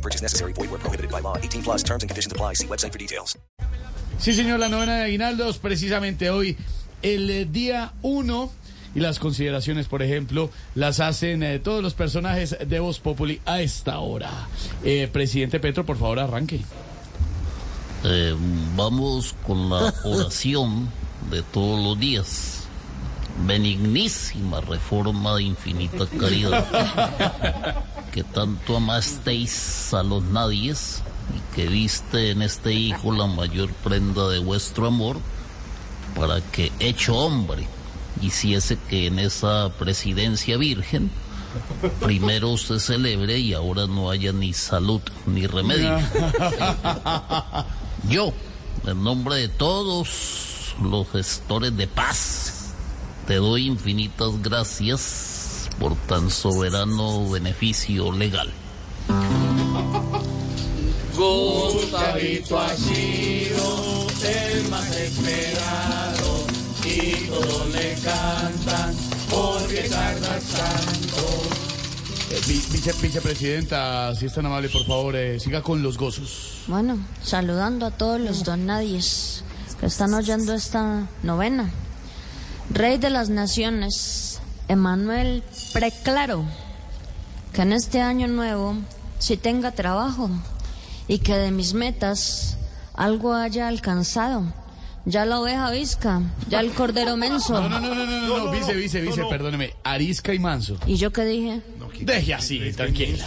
No purchase necessary. Void where prohibited by law. 18 plus terms and conditions apply. See website for details. Sí, señor, la novena de Aguinaldos, precisamente hoy, el eh, día 1. Y las consideraciones, por ejemplo, las hacen eh, todos los personajes de Voz Populi a esta hora. Eh, presidente Petro, por favor, arranque. Eh, vamos con la oración de todos los días. Benignísima reforma de infinita caridad. que tanto amasteis a los nadies y que viste en este hijo la mayor prenda de vuestro amor para que hecho hombre hiciese que en esa presidencia virgen primero se celebre y ahora no haya ni salud ni remedio. Yo, en nombre de todos los gestores de paz, te doy infinitas gracias por tan soberano beneficio legal. Gustavito ha sido el más esperado y todos le cantan porque tardas tanto. Eh, vi- vice, vicepresidenta, si es tan amable, por favor, eh, siga con los gozos. Bueno, saludando a todos los don nadies que están oyendo esta novena. Rey de las naciones, Emanuel Preclaro, que en este año nuevo sí tenga trabajo y que de mis metas algo haya alcanzado. Ya la oveja visca, ya el cordero menso. No, no, no, no, no, no, vice, vice, vice, perdóneme. Arisca y Manso. ¿Y yo qué dije? Deje así, tranquila.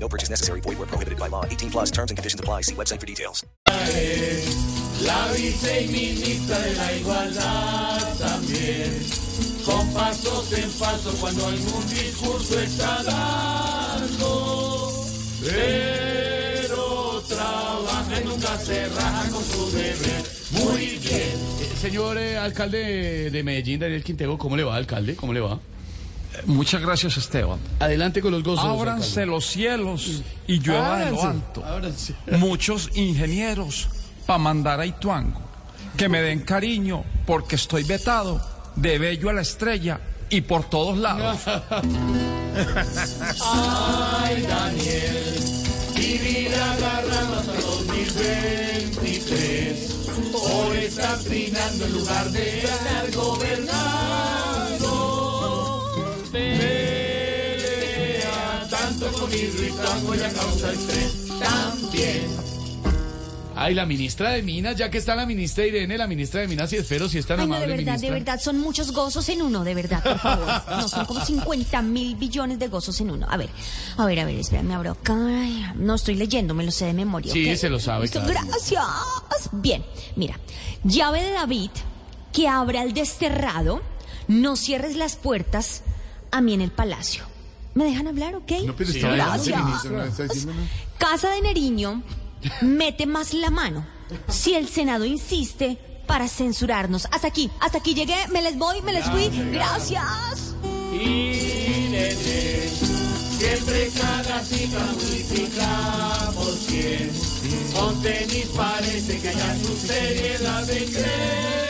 No purchase necessary. Void where prohibited by law. 18 plus terms and conditions apply. See website for details. La viceministra de la igualdad también, con pasos en paso cuando algún discurso está dando, pero trabaja y nunca se raja con su deber. Muy bien. Eh, Señor eh, alcalde de Medellín, Daniel Quintego, ¿cómo le va, alcalde? ¿Cómo le va? Muchas gracias, Esteban. Adelante con los gozos. Ábranse los cielos y llueva de lo alto. Ábranse. Muchos ingenieros para mandar a Ituango. Que me den cariño porque estoy vetado de Bello a la Estrella y por todos lados. Ay, Daniel, vivir agarrando hasta 2023. Hoy está trinando en lugar de estar gobernando. Y a causa estrés también. Ay, la ministra de Minas, ya que está la ministra Irene, la ministra de Minas y espero si es tan Ay, no, de verdad, ministra. de verdad, son muchos gozos en uno, de verdad, por favor. No, son como 50 mil billones de gozos en uno. A ver, a ver, a ver, espérame, abro acá. Ay, No estoy leyendo, me lo sé de memoria. Sí, se lo sabe, claro. Gracias. Bien, mira, llave de David, que abra el desterrado, no cierres las puertas a mí en el palacio. ¿Me dejan hablar, ok? Sí, adelante, Gracias. ministra. Casa de Neriño, mete más la mano. Si el Senado insiste para censurarnos. Hasta aquí, hasta aquí llegué, me les voy, me les fui. Gracias. Irene, siempre cada cita multiplica por cien. Con tenis parece que ya su seriedad de crece.